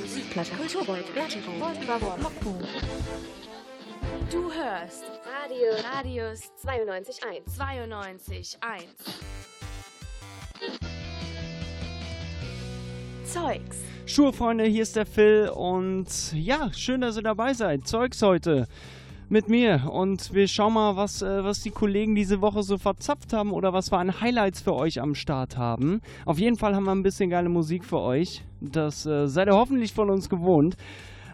Musikplatte, Kulturbeut, Du hörst Radio Radius 92.1. 92.1. Zeugs. Schulfreunde, hier ist der Phil und ja, schön, dass ihr dabei seid. Zeugs heute mit mir und wir schauen mal, was, äh, was die Kollegen diese Woche so verzapft haben oder was wir an Highlights für euch am Start haben. Auf jeden Fall haben wir ein bisschen geile Musik für euch. Das äh, seid ihr hoffentlich von uns gewohnt.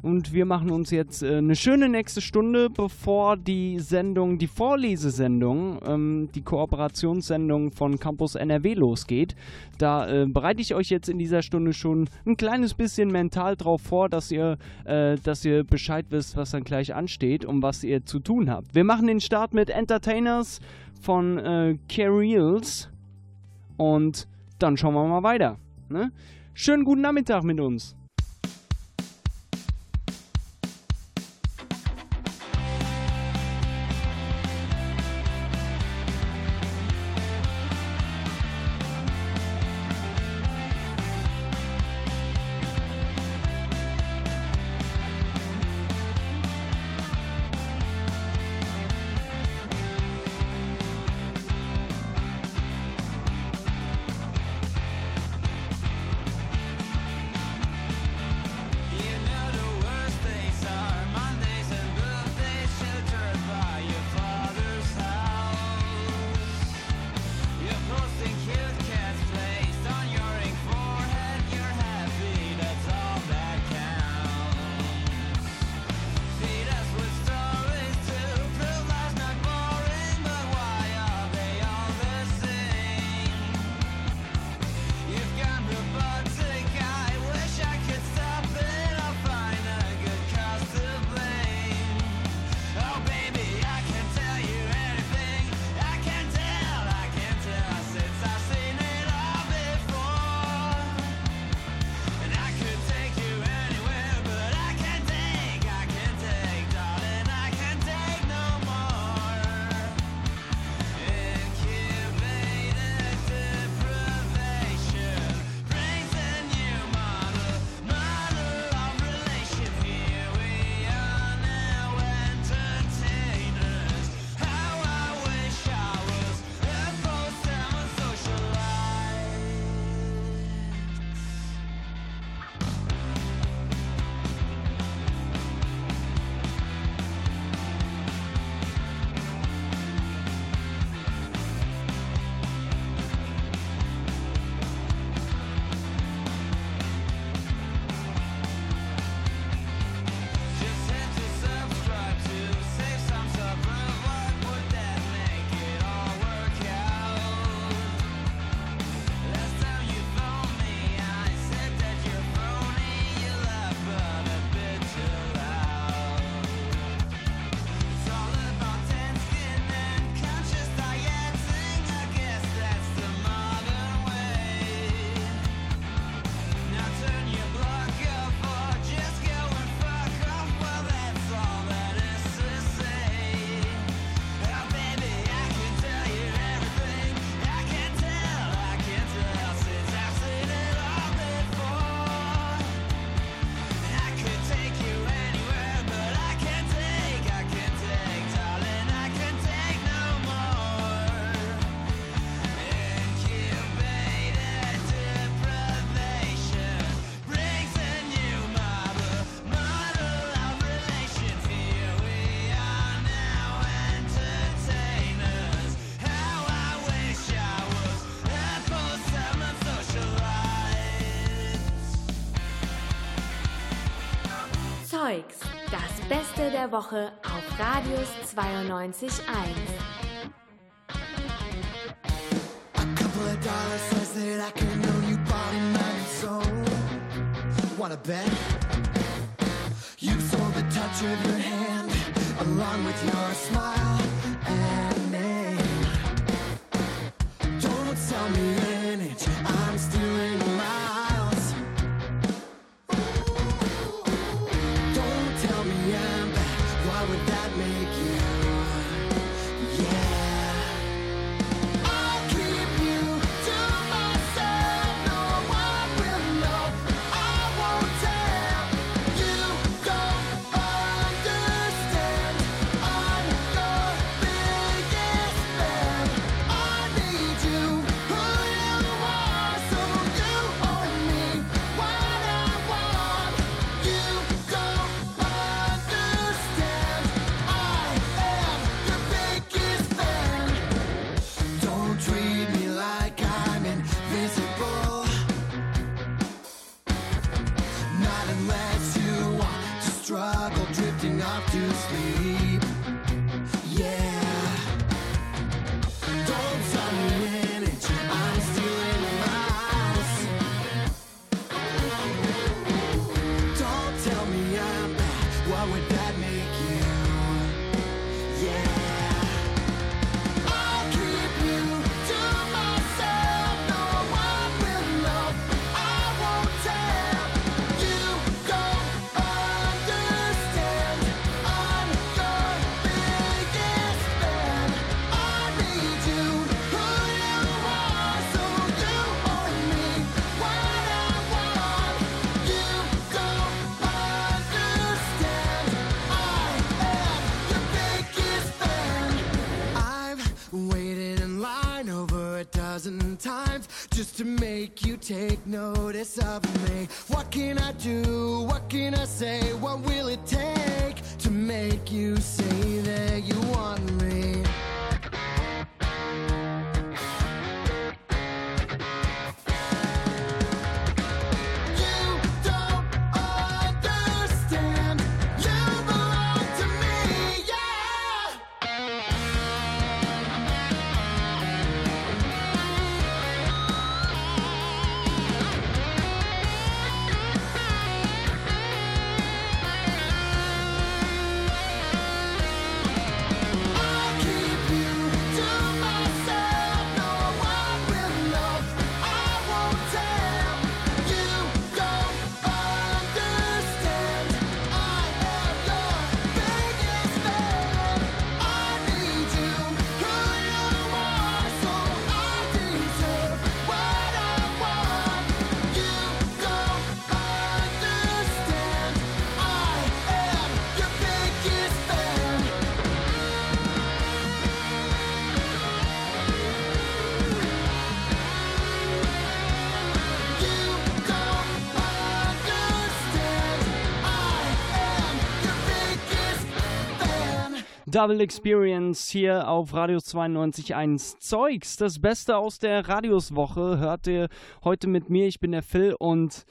Und wir machen uns jetzt äh, eine schöne nächste Stunde, bevor die Sendung, die Vorlesesendung, ähm, die Kooperationssendung von Campus NRW losgeht. Da äh, bereite ich euch jetzt in dieser Stunde schon ein kleines bisschen mental drauf vor, dass ihr, äh, dass ihr Bescheid wisst, was dann gleich ansteht und was ihr zu tun habt. Wir machen den Start mit Entertainers von äh, Carreels und dann schauen wir mal weiter. Ne? Schönen guten Nachmittag mit uns. Der Woche auf Radius 92.1. couple of dollars says that I can own you body, mind, and soul. Wanna bet? You sold the touch of your hand along with your smile Double Experience hier auf Radius 92.1 Zeugs. Das Beste aus der Radiuswoche hört ihr heute mit mir. Ich bin der Phil und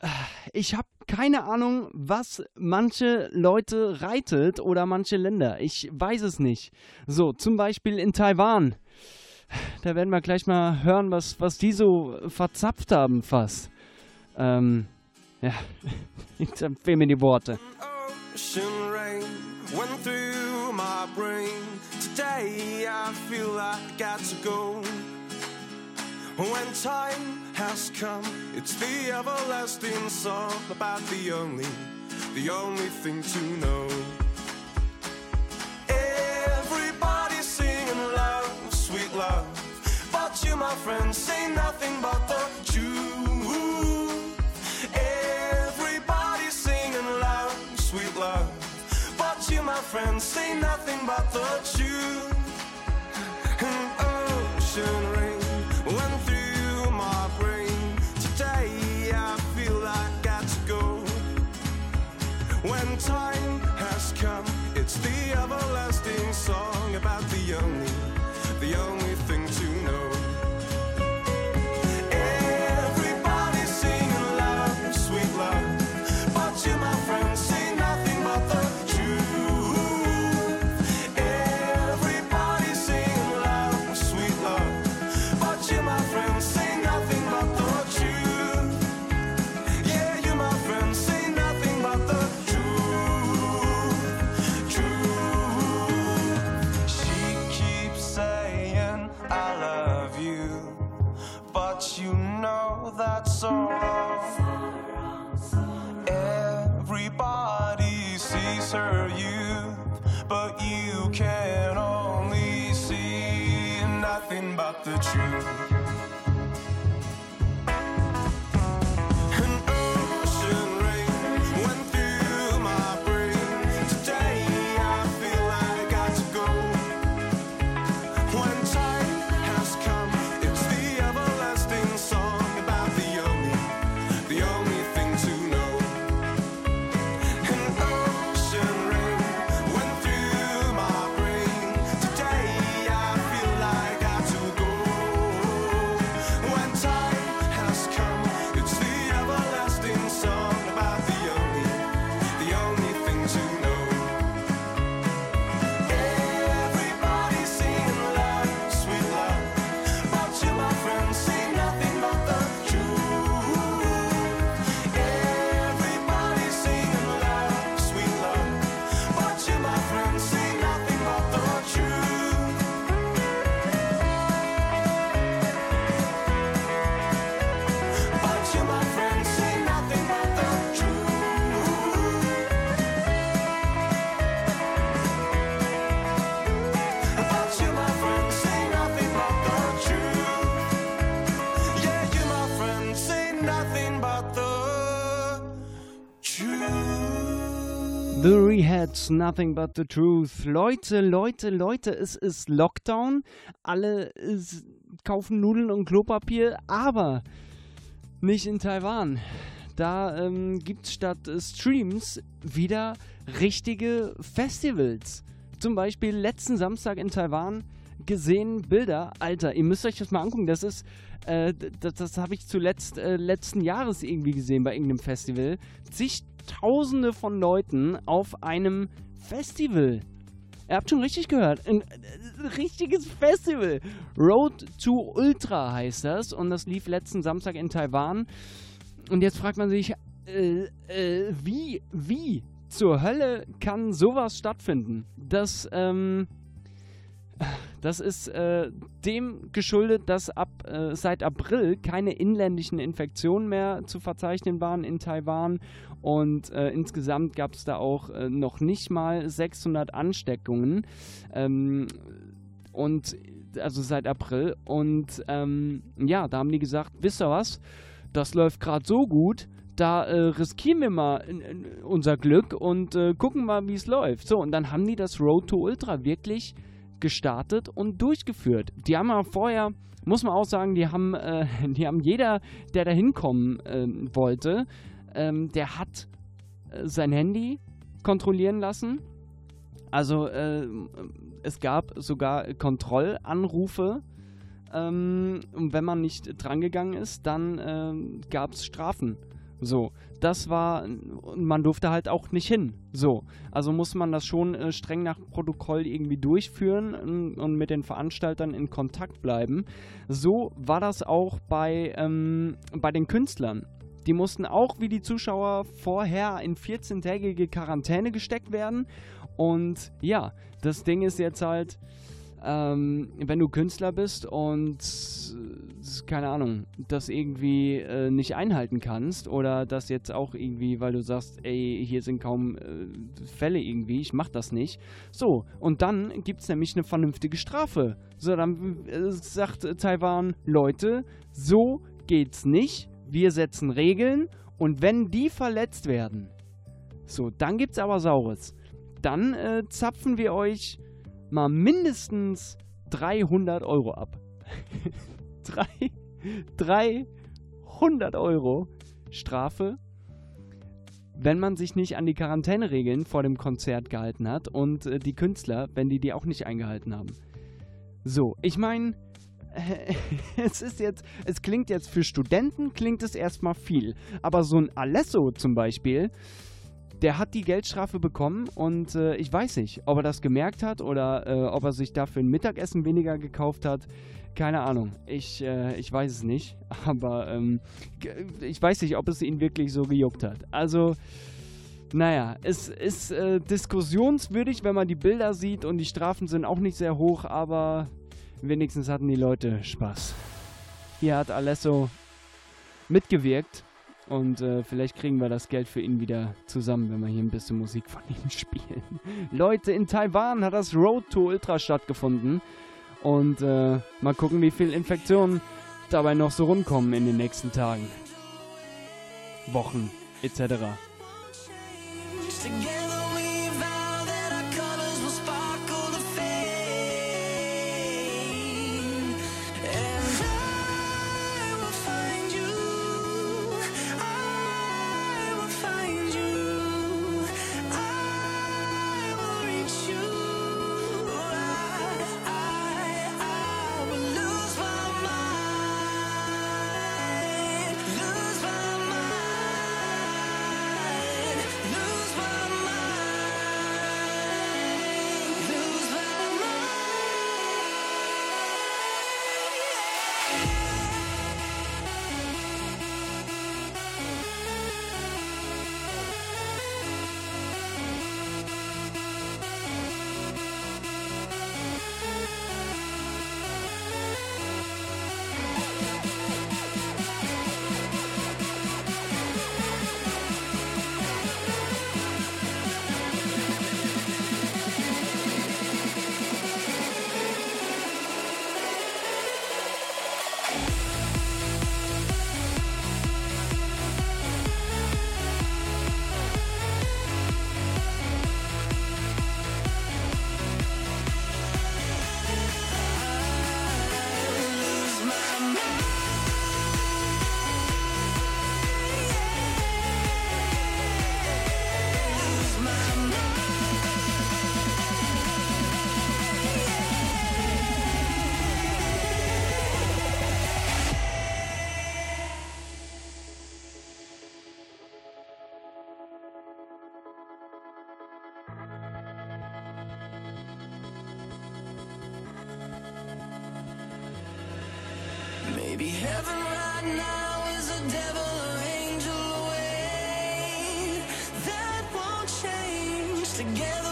äh, ich habe keine Ahnung, was manche Leute reitet oder manche Länder. Ich weiß es nicht. So, zum Beispiel in Taiwan. Da werden wir gleich mal hören, was, was die so verzapft haben fast. Ähm, ja, ich empfehle mir die Worte. ocean rain went through my brain. Today I feel like I got to go. When time has come, it's the everlasting song about the only, the only thing to know. Everybody's singing love, sweet love. But you, my friend, say nothing but the truth. You, say nothing but the truth. An ocean rain The Rehats, nothing but the truth. Leute, Leute, Leute, es ist Lockdown. Alle ist, kaufen Nudeln und Klopapier, aber nicht in Taiwan. Da ähm, gibt es statt Streams wieder richtige Festivals. Zum Beispiel letzten Samstag in Taiwan gesehen Bilder. Alter, ihr müsst euch das mal angucken. Das ist, äh, das, das habe ich zuletzt äh, letzten Jahres irgendwie gesehen bei irgendeinem Festival. Zigtausende von Leuten auf einem Festival. Ihr habt schon richtig gehört. Ein, ein richtiges Festival. Road to Ultra heißt das. Und das lief letzten Samstag in Taiwan. Und jetzt fragt man sich, äh, äh, wie, wie zur Hölle kann sowas stattfinden? Das, ähm, das ist äh, dem geschuldet, dass ab äh, seit April keine inländischen Infektionen mehr zu verzeichnen waren in Taiwan und äh, insgesamt gab es da auch äh, noch nicht mal 600 Ansteckungen ähm, und also seit April und ähm, ja, da haben die gesagt, wisst ihr was? Das läuft gerade so gut, da äh, riskieren wir mal in unser Glück und äh, gucken mal, wie es läuft. So, und dann haben die das Road to Ultra wirklich gestartet und durchgeführt. Die haben ja vorher, muss man auch sagen, die haben, äh, die haben jeder, der da hinkommen äh, wollte, ähm, der hat äh, sein Handy kontrollieren lassen. Also äh, es gab sogar Kontrollanrufe. Ähm, und wenn man nicht drangegangen ist, dann ähm, gab es Strafen. So, das war, man durfte halt auch nicht hin. So, also muss man das schon äh, streng nach Protokoll irgendwie durchführen und, und, mit den Veranstaltern in Kontakt bleiben. So war das auch bei, ähm, bei den Künstlern. Die mussten auch wie die Zuschauer vorher in 14-tägige Quarantäne gesteckt werden. Und ja, das Ding ist jetzt halt, ähm, wenn du Künstler bist und keine Ahnung, das irgendwie äh, nicht einhalten kannst oder das jetzt auch irgendwie, weil du sagst, ey, hier sind kaum äh, Fälle irgendwie, ich mach das nicht. So, und dann gibt es nämlich eine vernünftige Strafe. So, dann äh, sagt Taiwan, Leute, so geht's nicht. Wir setzen Regeln und wenn die verletzt werden, so, dann gibt's aber Saures. Dann äh, zapfen wir euch mal mindestens 300 Euro ab. Drei, 300 Euro Strafe, wenn man sich nicht an die Quarantäneregeln vor dem Konzert gehalten hat und äh, die Künstler, wenn die die auch nicht eingehalten haben. So, ich meine, äh, es ist jetzt, es klingt jetzt für Studenten, klingt es erstmal viel. Aber so ein Alesso zum Beispiel, der hat die Geldstrafe bekommen und äh, ich weiß nicht, ob er das gemerkt hat oder äh, ob er sich dafür ein Mittagessen weniger gekauft hat. Keine Ahnung. Ich, äh, ich weiß es nicht. Aber ähm, ich weiß nicht, ob es ihn wirklich so gejuckt hat. Also, naja, es ist äh, diskussionswürdig, wenn man die Bilder sieht und die Strafen sind auch nicht sehr hoch, aber wenigstens hatten die Leute Spaß. Hier hat Alesso mitgewirkt und äh, vielleicht kriegen wir das Geld für ihn wieder zusammen, wenn wir hier ein bisschen Musik von ihm spielen. Leute, in Taiwan hat das Road to Ultra stattgefunden. Und äh, mal gucken, wie viele Infektionen dabei noch so rumkommen in den nächsten Tagen, Wochen etc. Maybe heaven right now is a devil or angel away. That won't change together.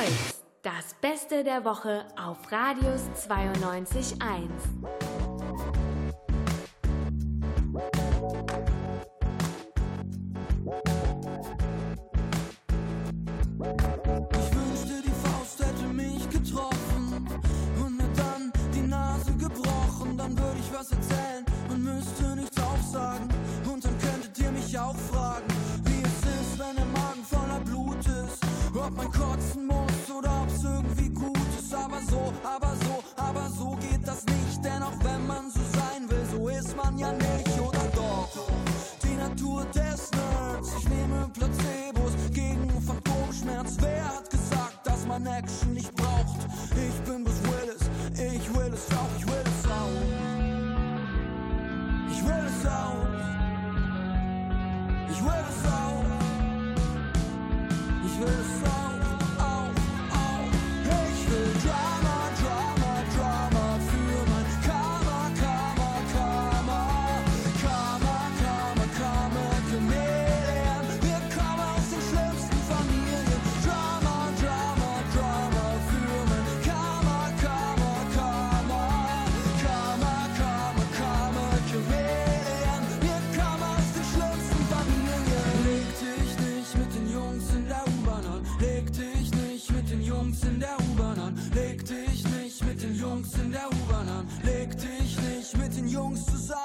Kreuz. Das Beste der Woche auf Radius 92.1. Ich wünschte, die Faust hätte mich getroffen und mir dann die Nase gebrochen. Dann würde ich was erzählen und müsste nichts aufsagen. Und dann könntet ihr mich auch Fragen, wie es ist, wenn der Magen voller Blut ist, ob mein Kotzen so, aber so, aber so geht das nicht. Denn auch wenn man so sein will, so ist man ja nicht, oder doch? Die Natur des Nerds, ich nehme Placebos gegen Phantomschmerz. Wer Suzanne.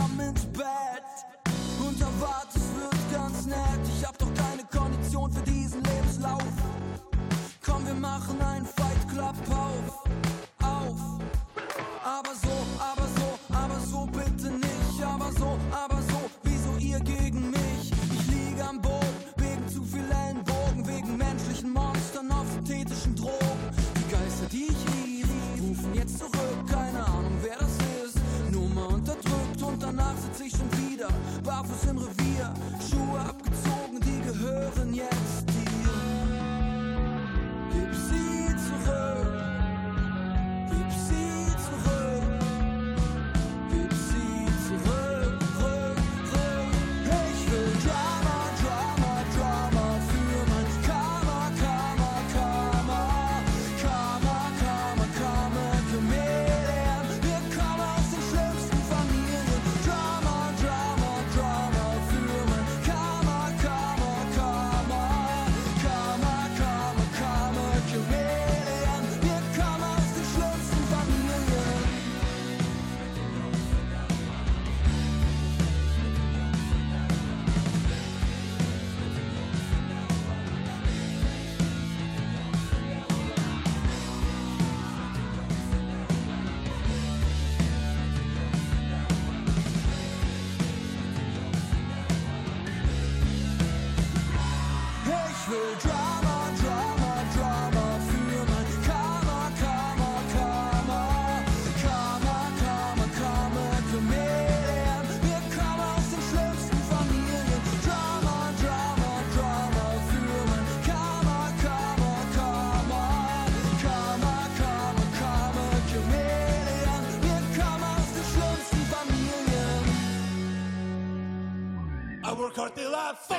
McCarthy life fall.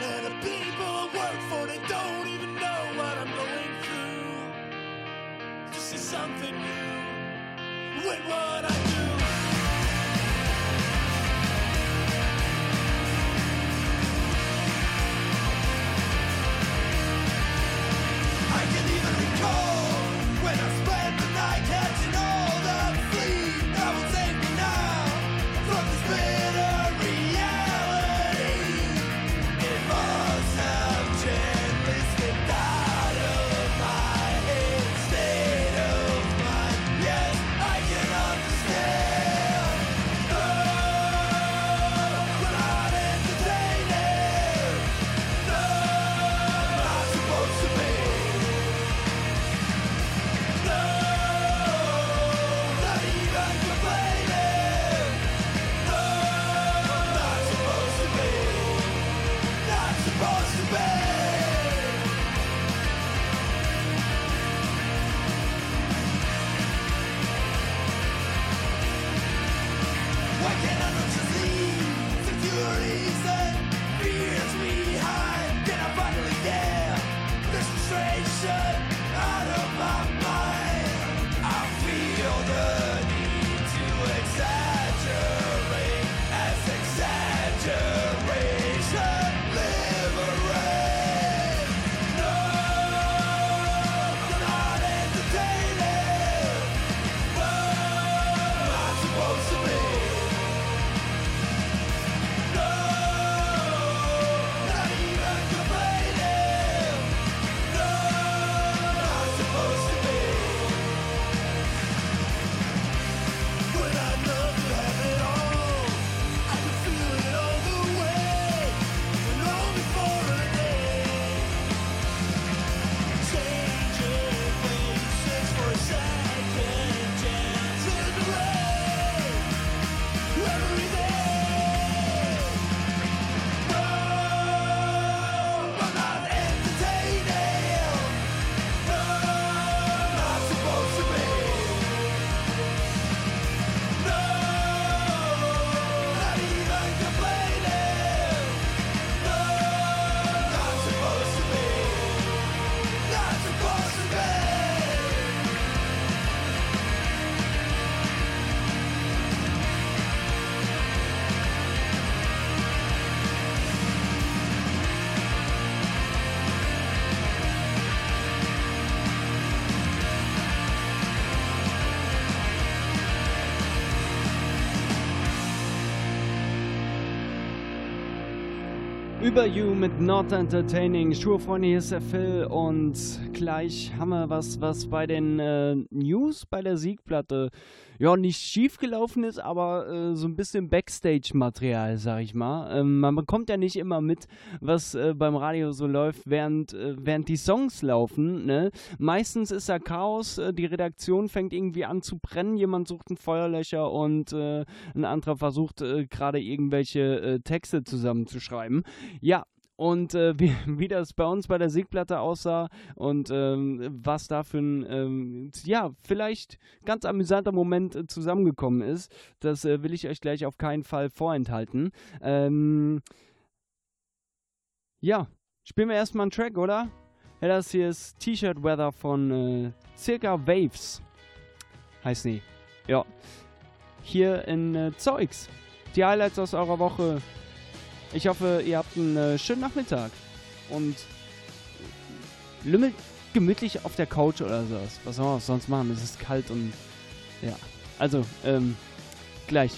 And the people I work for, they don't even know what I'm going through. Just see something new. When what. I Über You mit Not Entertaining. Schurfreunde, hier ist der Phil und gleich haben wir was, was bei den äh, News bei der Siegplatte ja nicht schief gelaufen ist, aber äh, so ein bisschen Backstage-Material, sag ich mal. Ähm, man bekommt ja nicht immer mit, was äh, beim Radio so läuft, während, äh, während die Songs laufen. Ne? Meistens ist da Chaos, äh, die Redaktion fängt irgendwie an zu brennen, jemand sucht ein Feuerlöcher und äh, ein anderer versucht gerade irgendwelche Texte zusammenzuschreiben. Ja, und äh, wie, wie das bei uns bei der Siegplatte aussah und ähm, was da für ein, ähm, ja, vielleicht ganz amüsanter Moment äh, zusammengekommen ist, das äh, will ich euch gleich auf keinen Fall vorenthalten. Ähm, ja, spielen wir erstmal einen Track, oder? Ja, das hier ist T-Shirt Weather von äh, Circa Waves. Heißt nie. Ja. Hier in äh, Zeugs. Die Highlights aus eurer Woche. Ich hoffe, ihr habt einen äh, schönen Nachmittag und lümmelt gemütlich auf der Couch oder sowas. Was soll man sonst machen? Es ist kalt und ja. Also, ähm, gleich.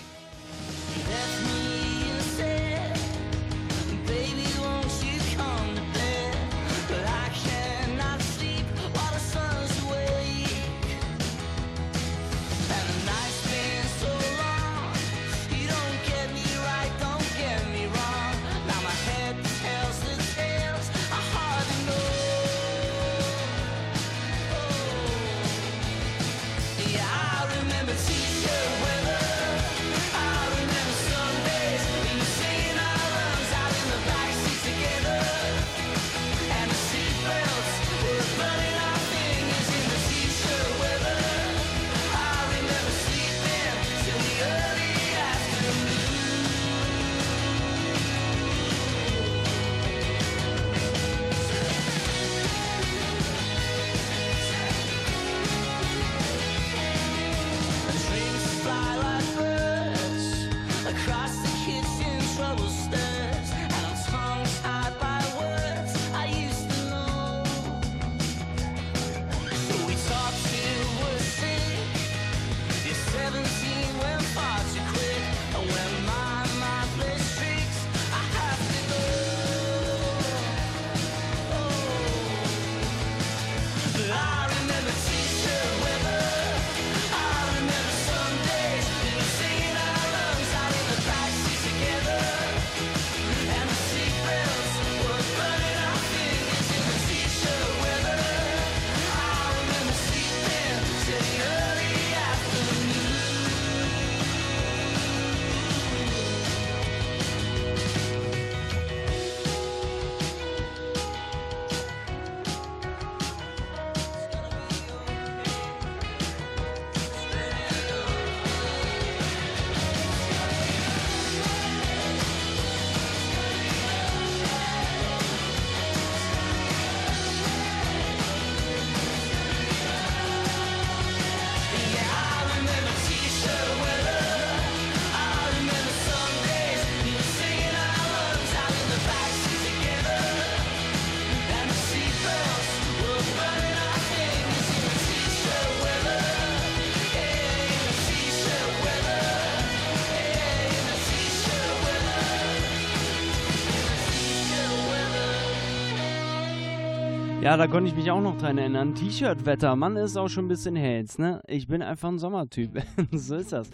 Ja, da konnte ich mich auch noch dran erinnern. T-Shirt-Wetter, Mann, ist auch schon ein bisschen hältst, ne? Ich bin einfach ein Sommertyp. so ist das.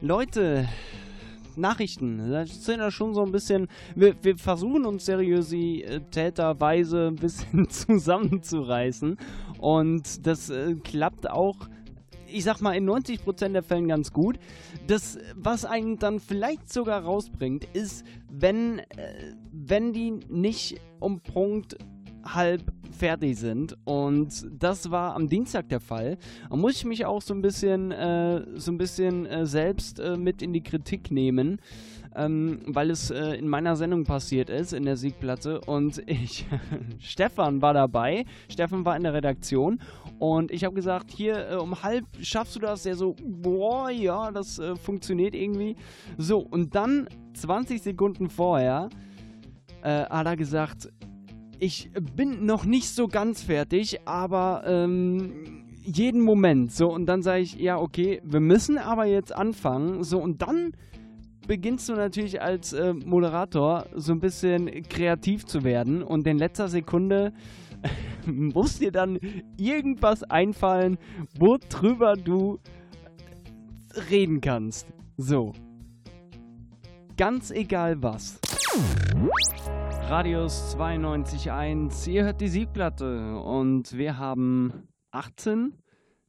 Leute, Nachrichten, das sind ja schon so ein bisschen. Wir, wir versuchen uns seriositäterweise ein bisschen zusammenzureißen. Und das äh, klappt auch ich sag mal, in 90% der Fällen ganz gut. Das, was einen dann vielleicht sogar rausbringt, ist, wenn, äh, wenn die nicht um Punkt halb fertig sind. Und das war am Dienstag der Fall. Da muss ich mich auch so ein bisschen, äh, so ein bisschen äh, selbst äh, mit in die Kritik nehmen. Ähm, weil es äh, in meiner Sendung passiert ist, in der Siegplatte. Und ich, Stefan war dabei. Stefan war in der Redaktion. Und ich habe gesagt, hier äh, um halb schaffst du das? Der so, boah, ja, das äh, funktioniert irgendwie. So, und dann 20 Sekunden vorher äh, hat er gesagt, ich bin noch nicht so ganz fertig, aber ähm, jeden Moment. So, und dann sage ich, ja, okay, wir müssen aber jetzt anfangen. So, und dann beginnst du natürlich als äh, Moderator so ein bisschen kreativ zu werden und in letzter Sekunde muss dir dann irgendwas einfallen, worüber du reden kannst. So. Ganz egal was. Radius 92.1, ihr hört die Siegplatte und wir haben 18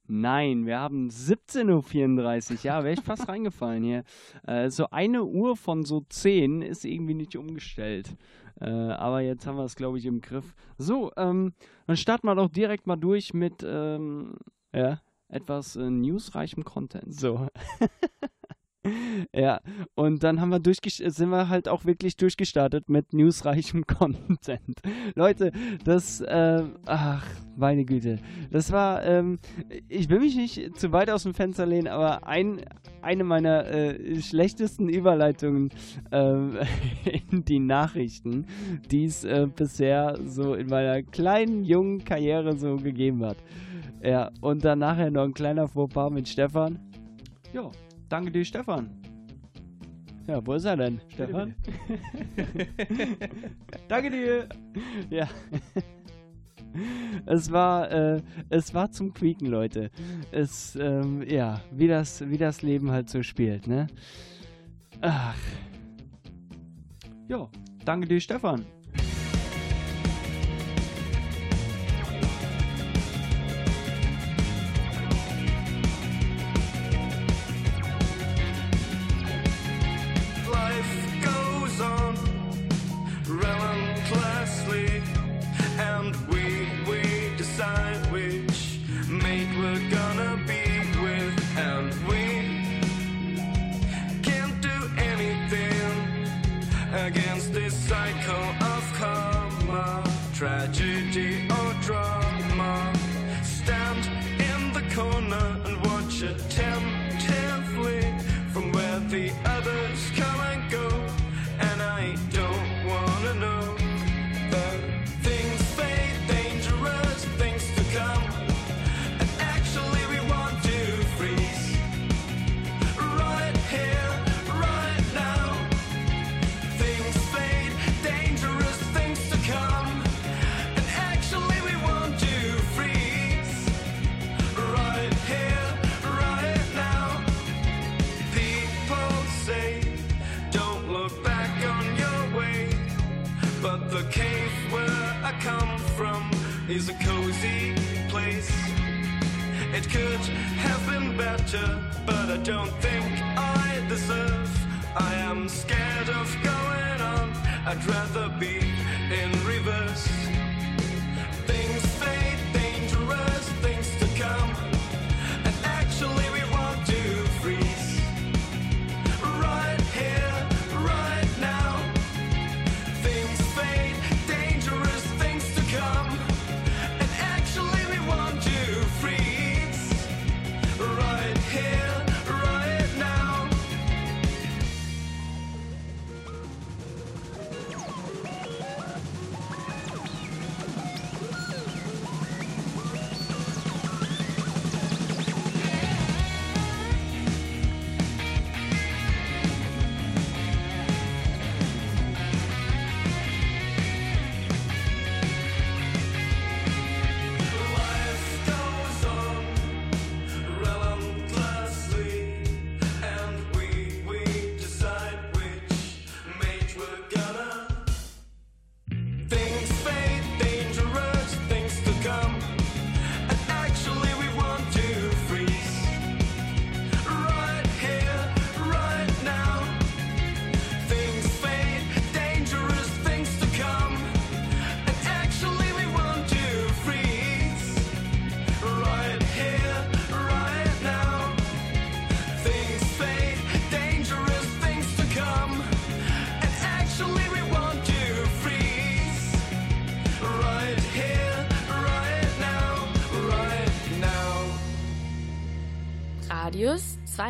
Nein, wir haben 17.34 Uhr. Ja, wäre ich fast reingefallen hier. Äh, so eine Uhr von so 10 ist irgendwie nicht umgestellt. Äh, aber jetzt haben wir es, glaube ich, im Griff. So, ähm, dann starten wir doch direkt mal durch mit ähm, ja, etwas äh, newsreichem Content. So. Ja, und dann haben wir sind wir halt auch wirklich durchgestartet mit newsreichem Content. Leute, das, äh, ach, meine Güte. Das war, ähm, ich will mich nicht zu weit aus dem Fenster lehnen, aber ein, eine meiner äh, schlechtesten Überleitungen ähm, in die Nachrichten, die es äh, bisher so in meiner kleinen, jungen Karriere so gegeben hat. Ja, und dann nachher noch ein kleiner Fauxpas mit Stefan. Ja, danke dir, Stefan. Ja, wo ist er denn, Stefan? danke dir. Ja. Es war, äh, es war zum Quieken, Leute. Es, ähm, ja, wie das, wie das Leben halt so spielt, ne? Ach. Ja, danke dir, Stefan.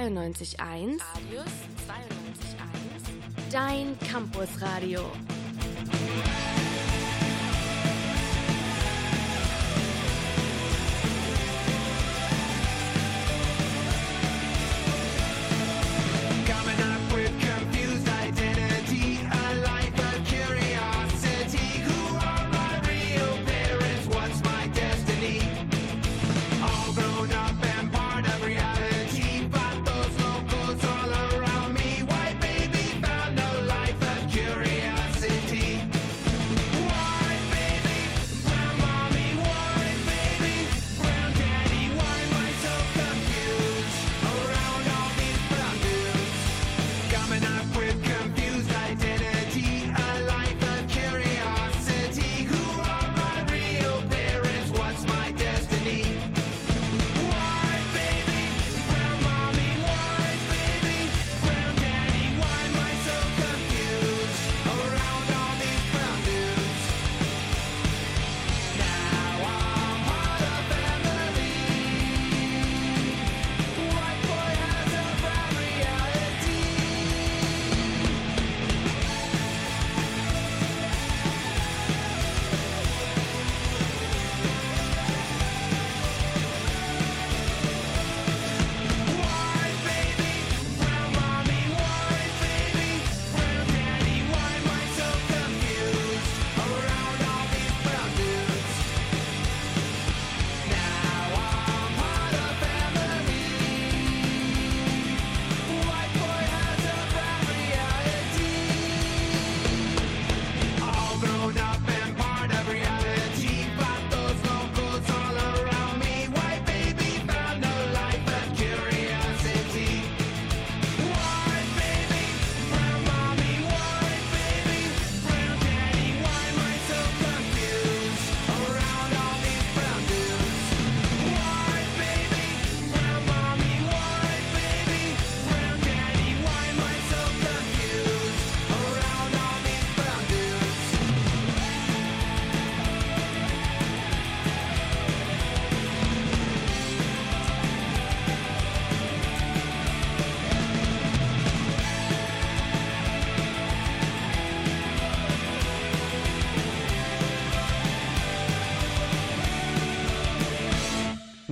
92.1. Radius 92.1. Dein Campusradio.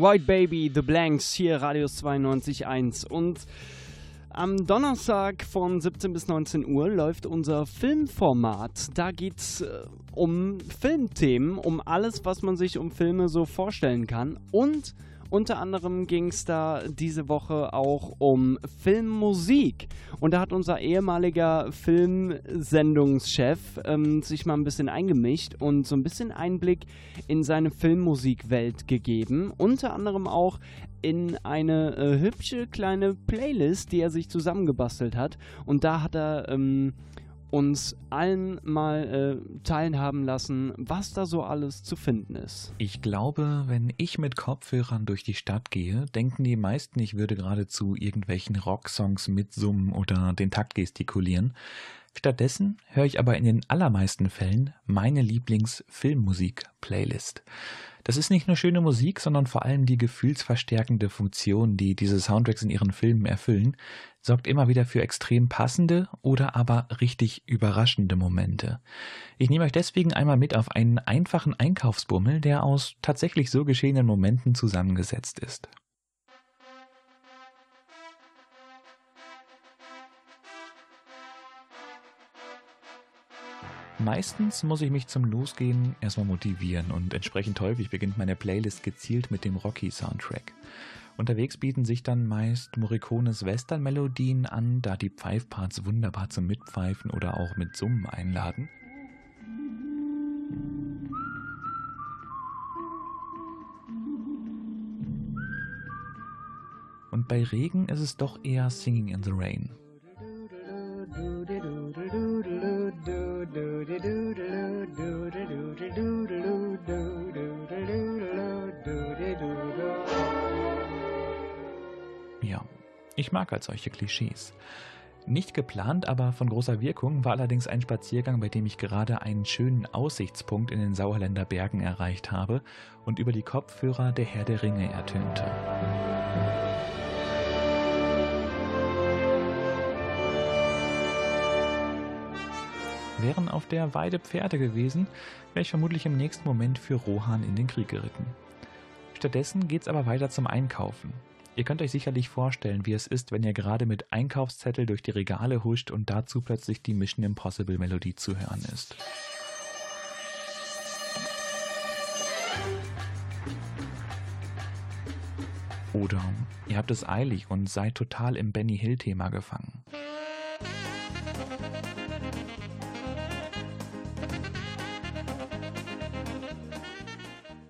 White Baby, The Blanks, hier Radius 92.1. Und am Donnerstag von 17 bis 19 Uhr läuft unser Filmformat. Da geht es äh, um Filmthemen, um alles, was man sich um Filme so vorstellen kann. Und unter anderem ging es da diese Woche auch um Filmmusik. Und da hat unser ehemaliger Filmsendungschef ähm, sich mal ein bisschen eingemischt und so ein bisschen Einblick in seine Filmmusikwelt gegeben. Unter anderem auch in eine äh, hübsche kleine Playlist, die er sich zusammengebastelt hat. Und da hat er ähm, uns allen mal äh, teilhaben lassen, was da so alles zu finden ist. Ich glaube, wenn ich mit Kopfhörern durch die Stadt gehe, denken die meisten, ich würde geradezu irgendwelchen Rocksongs mitsummen oder den Takt gestikulieren. Stattdessen höre ich aber in den allermeisten Fällen meine Lieblings-Filmmusik-Playlist. Das ist nicht nur schöne Musik, sondern vor allem die gefühlsverstärkende Funktion, die diese Soundtracks in ihren Filmen erfüllen, sorgt immer wieder für extrem passende oder aber richtig überraschende Momente. Ich nehme euch deswegen einmal mit auf einen einfachen Einkaufsbummel, der aus tatsächlich so geschehenen Momenten zusammengesetzt ist. Meistens muss ich mich zum Losgehen erstmal motivieren und entsprechend häufig beginnt meine Playlist gezielt mit dem Rocky-Soundtrack. Unterwegs bieten sich dann meist Morricones Western-Melodien an, da die Pfeifparts wunderbar zum Mitpfeifen oder auch mit Summen einladen. Und bei Regen ist es doch eher Singing in the Rain. Mag halt solche Klischees. Nicht geplant, aber von großer Wirkung war allerdings ein Spaziergang, bei dem ich gerade einen schönen Aussichtspunkt in den Sauerländer Bergen erreicht habe und über die Kopfhörer der Herr der Ringe ertönte. Wären auf der Weide Pferde gewesen, wäre ich vermutlich im nächsten Moment für Rohan in den Krieg geritten. Stattdessen geht's aber weiter zum Einkaufen. Ihr könnt euch sicherlich vorstellen, wie es ist, wenn ihr gerade mit Einkaufszettel durch die Regale huscht und dazu plötzlich die Mission Impossible Melodie zu hören ist. Oder ihr habt es eilig und seid total im Benny Hill Thema gefangen.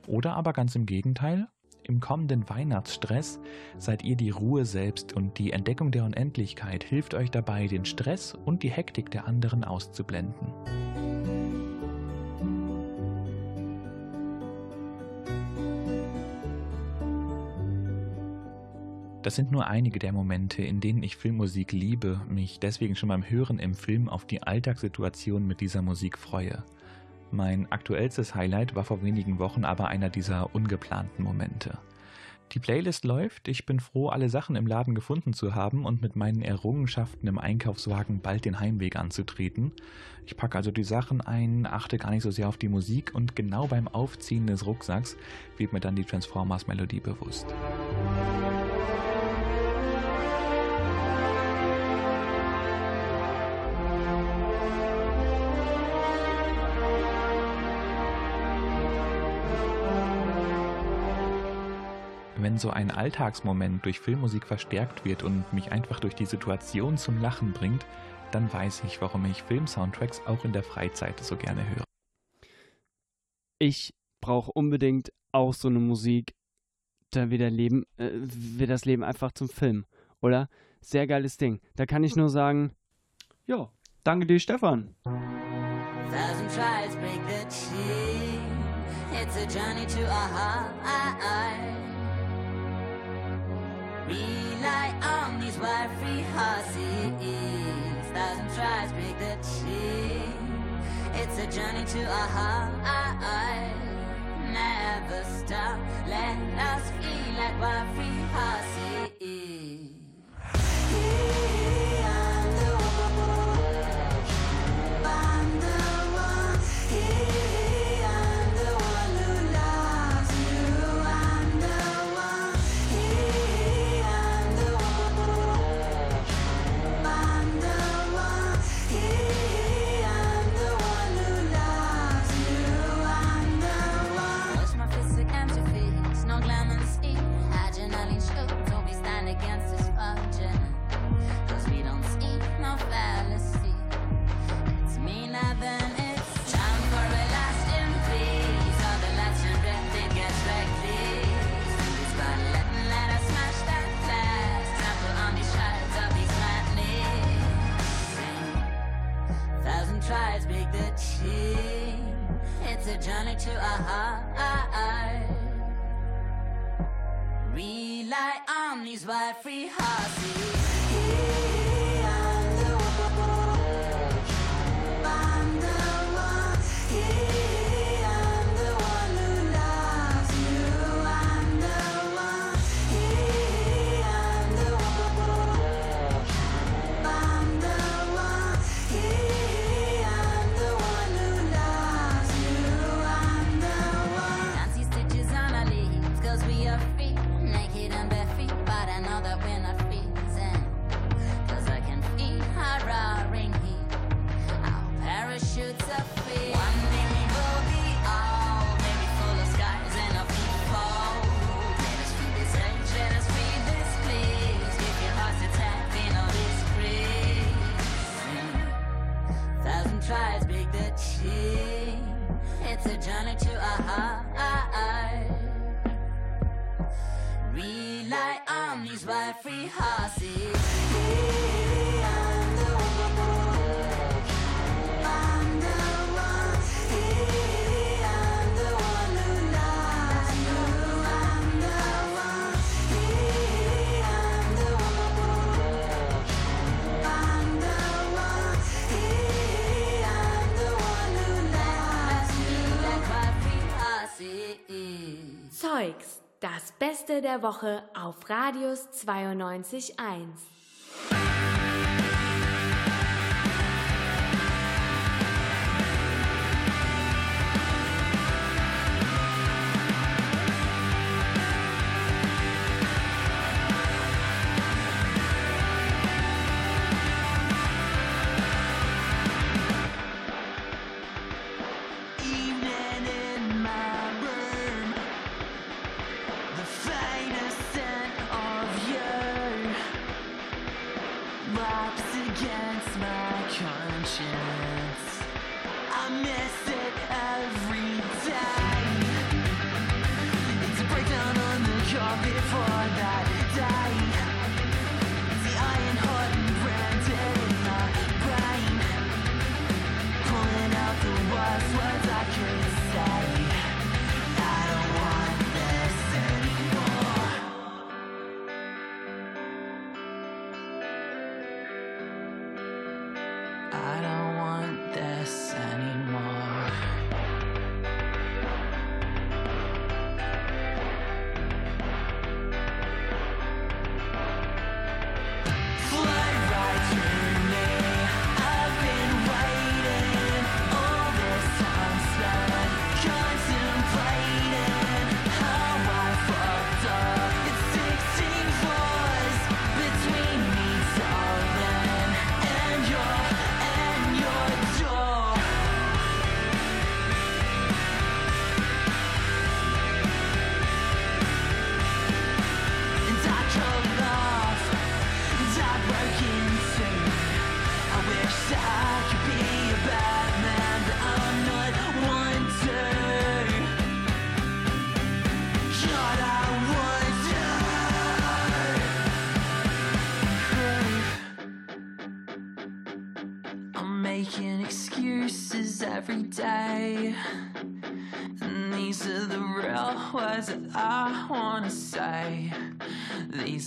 Oder aber ganz im Gegenteil, im kommenden Weihnachtsstress seid ihr die Ruhe selbst und die Entdeckung der Unendlichkeit hilft euch dabei, den Stress und die Hektik der anderen auszublenden. Das sind nur einige der Momente, in denen ich Filmmusik liebe, mich deswegen schon beim Hören im Film auf die Alltagssituation mit dieser Musik freue. Mein aktuellstes Highlight war vor wenigen Wochen aber einer dieser ungeplanten Momente. Die Playlist läuft, ich bin froh, alle Sachen im Laden gefunden zu haben und mit meinen Errungenschaften im Einkaufswagen bald den Heimweg anzutreten. Ich packe also die Sachen ein, achte gar nicht so sehr auf die Musik und genau beim Aufziehen des Rucksacks wird mir dann die Transformers-Melodie bewusst. Wenn so ein Alltagsmoment durch Filmmusik verstärkt wird und mich einfach durch die Situation zum Lachen bringt, dann weiß ich, warum ich Filmsoundtracks auch in der Freizeit so gerne höre. Ich brauche unbedingt auch so eine Musik, da wird, der Leben, äh, wird das Leben einfach zum Film, oder? Sehr geiles Ding. Da kann ich nur sagen, ja, danke dir, Stefan. Thousand tries break the chain. It's a journey to a high. Rely on these wire free horses. Thousand tries break the chain. It's a journey to a high. Never stop. Let us feel like wire free horses. Zeugs, das Beste der Woche auf Radius 92.1.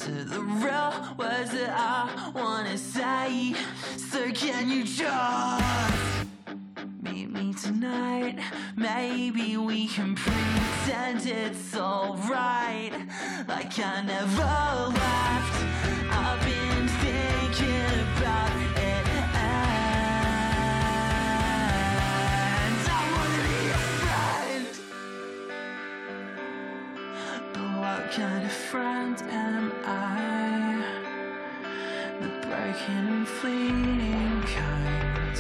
Are the real words that I wanna say. So can you just meet me tonight? Maybe we can pretend it's alright. Like I never left. I've been thinking about it. Kind of friend and fleeting kind.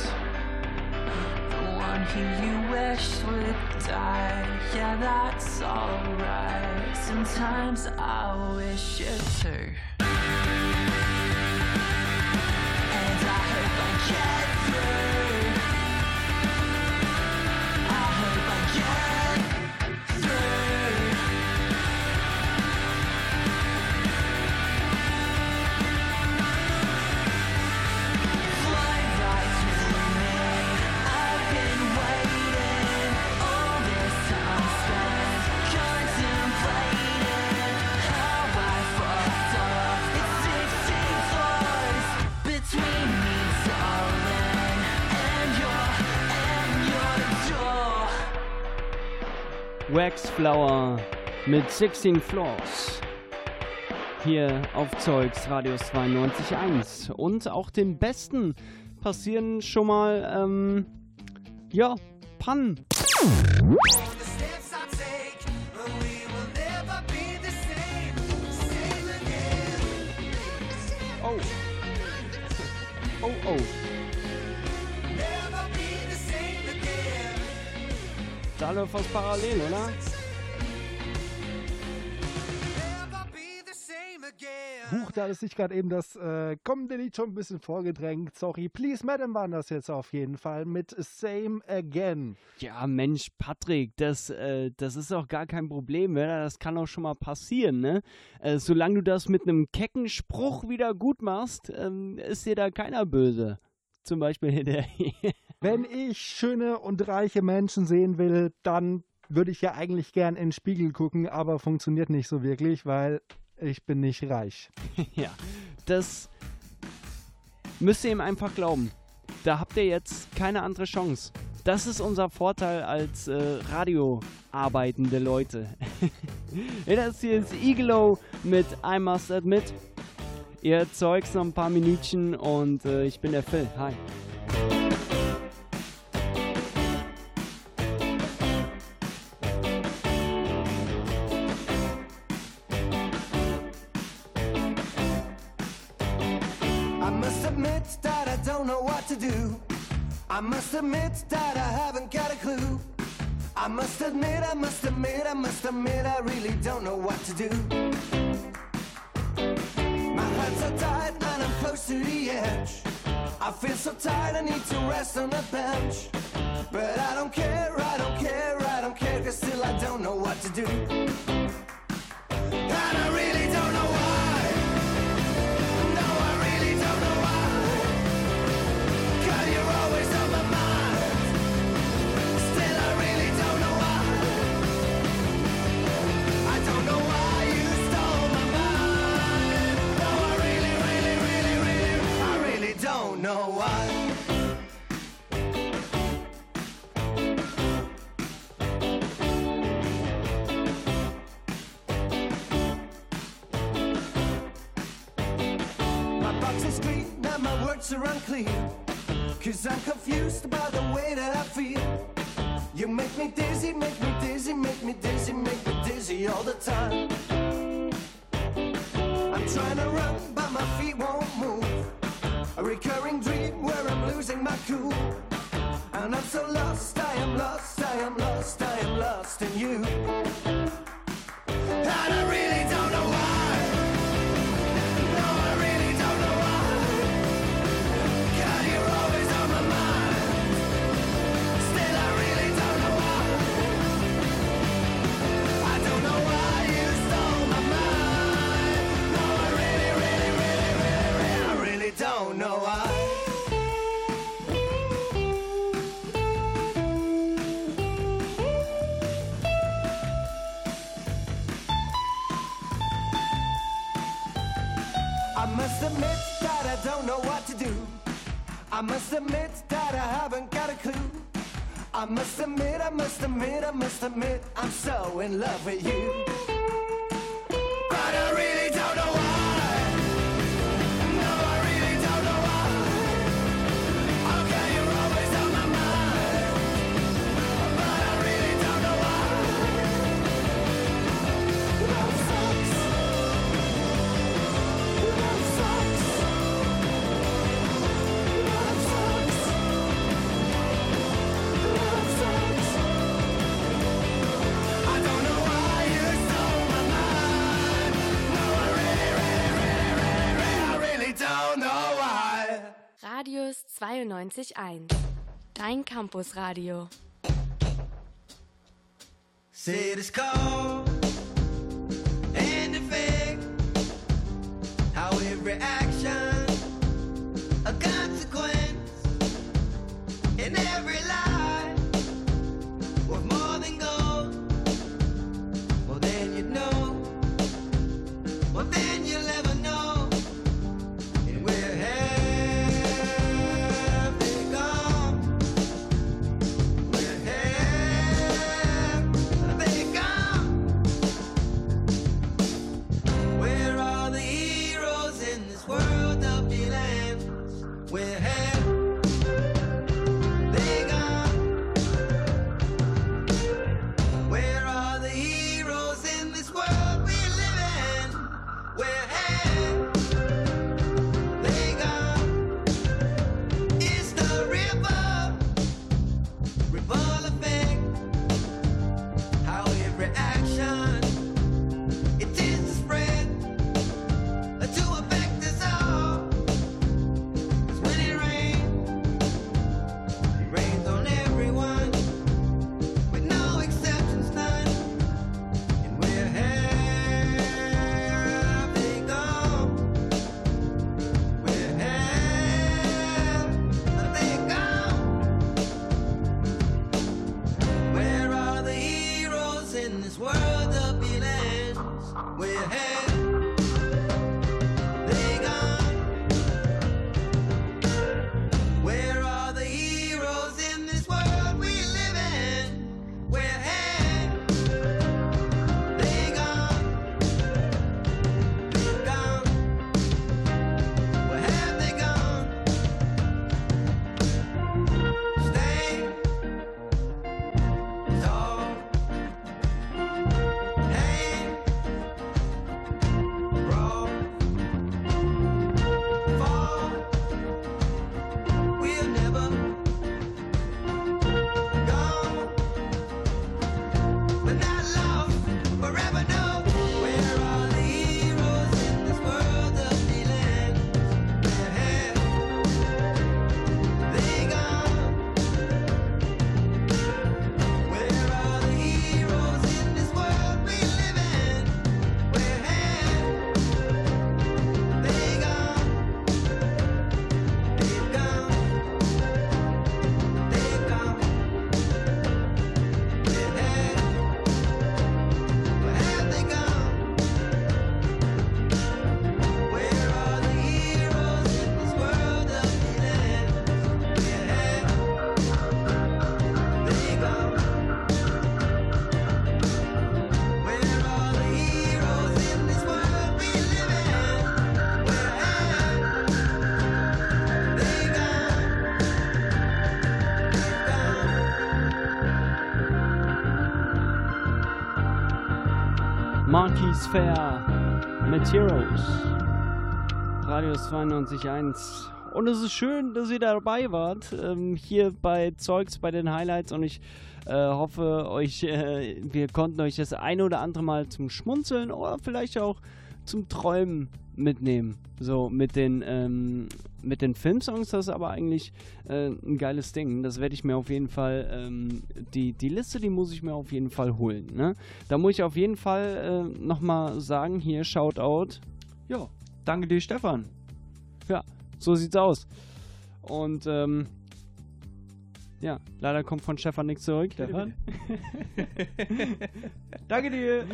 The one who you wished would die. Yeah, that's alright. Sometimes I wish it too. And I hope I get and your door. Wax Flower mit 16 Floors. Hier auf Zeugs Radius 92.1. Und auch den Besten passieren schon mal, ähm, ja, Pannen. The steps I Da läuft was parallel, oder? Huch, da ist sich gerade eben das äh, kommende Lied schon ein bisschen vorgedrängt. Sorry, Please Madam waren das jetzt auf jeden Fall mit Same Again. Ja, Mensch, Patrick, das, äh, das ist auch gar kein Problem, ne? Das kann auch schon mal passieren, ne? Äh, solange du das mit einem kecken Spruch wieder gut machst, ähm, ist dir da keiner böse. Zum Beispiel der Wenn ich schöne und reiche Menschen sehen will, dann würde ich ja eigentlich gern in den Spiegel gucken, aber funktioniert nicht so wirklich, weil ich bin nicht reich. Ja, das müsst ihr ihm einfach glauben. Da habt ihr jetzt keine andere Chance. Das ist unser Vorteil als äh, radioarbeitende Leute. das hier ist Iglo mit I Must Admit. Ihr erzeugt noch ein paar Minütchen und äh, ich bin der Phil. Hi. To do. I must admit that I haven't got a clue. I must admit, I must admit, I must admit, I really don't know what to do. My hands are tied and I'm close to the edge. I feel so tired, I need to rest on a bench. But I don't care, I don't care, I don't care, cause still I don't know what to do. Know why. My box is green and my words are unclear. Cause I'm confused about the way that I feel. You make me dizzy, make me dizzy, make me dizzy, make me dizzy all the time. I'm trying to run, but my feet won't move. A recurring dream where I'm losing my cool. And I'm so lost, I am lost, I am lost, I am lost in you. And I really don't I must admit that I don't know what to do. I must admit that I haven't got a clue. I must admit, I must admit, I must admit, I'm so in love with you. 93.1. Dein Campusradio. City's cold and effect. How every action a consequence in every life. Warfare mit. Radius 92.1. Und es ist schön, dass ihr dabei wart, ähm, hier bei Zeugs, bei den Highlights. Und ich äh, hoffe, euch, äh, wir konnten euch das eine oder andere Mal zum Schmunzeln oder vielleicht auch zum Träumen mitnehmen. So mit den, ähm, mit den Filmsongs, das ist aber eigentlich äh, ein geiles Ding. Das werde ich mir auf jeden Fall, ähm, die, die Liste, die muss ich mir auf jeden Fall holen. Ne? Da muss ich auf jeden Fall äh, nochmal sagen, hier, Shoutout. Ja, danke dir, Stefan. Ja, so sieht's aus. Und ähm, ja, leider kommt von Stefan nichts zurück. Stefan? danke dir.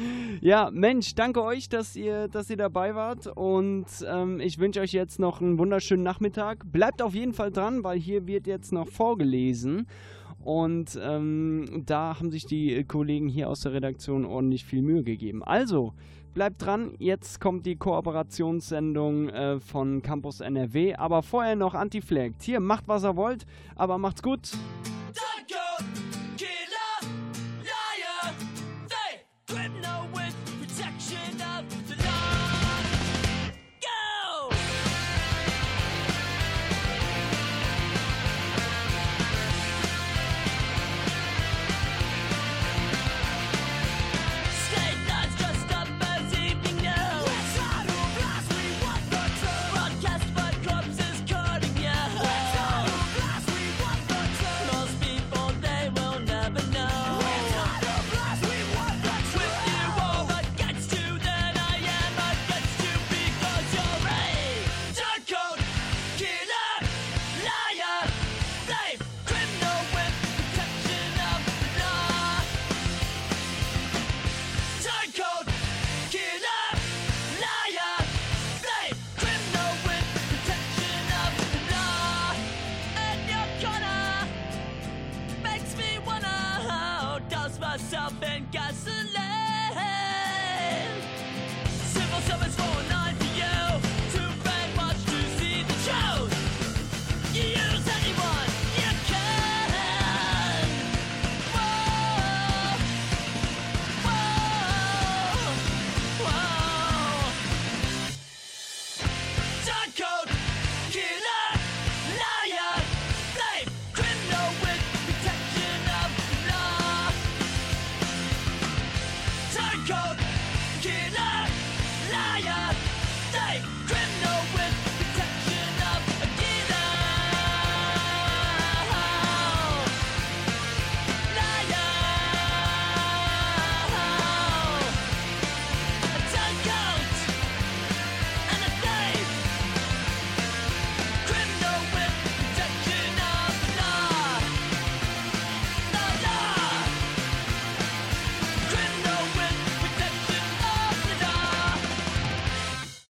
Ja, Mensch, danke euch, dass ihr, dass ihr dabei wart. Und ähm, ich wünsche euch jetzt noch einen wunderschönen Nachmittag. Bleibt auf jeden Fall dran, weil hier wird jetzt noch vorgelesen. Und ähm, da haben sich die Kollegen hier aus der Redaktion ordentlich viel Mühe gegeben. Also, bleibt dran, jetzt kommt die Kooperationssendung äh, von Campus NRW. Aber vorher noch Anti-Flagged. Hier, macht was ihr wollt, aber macht's gut. Turncoat,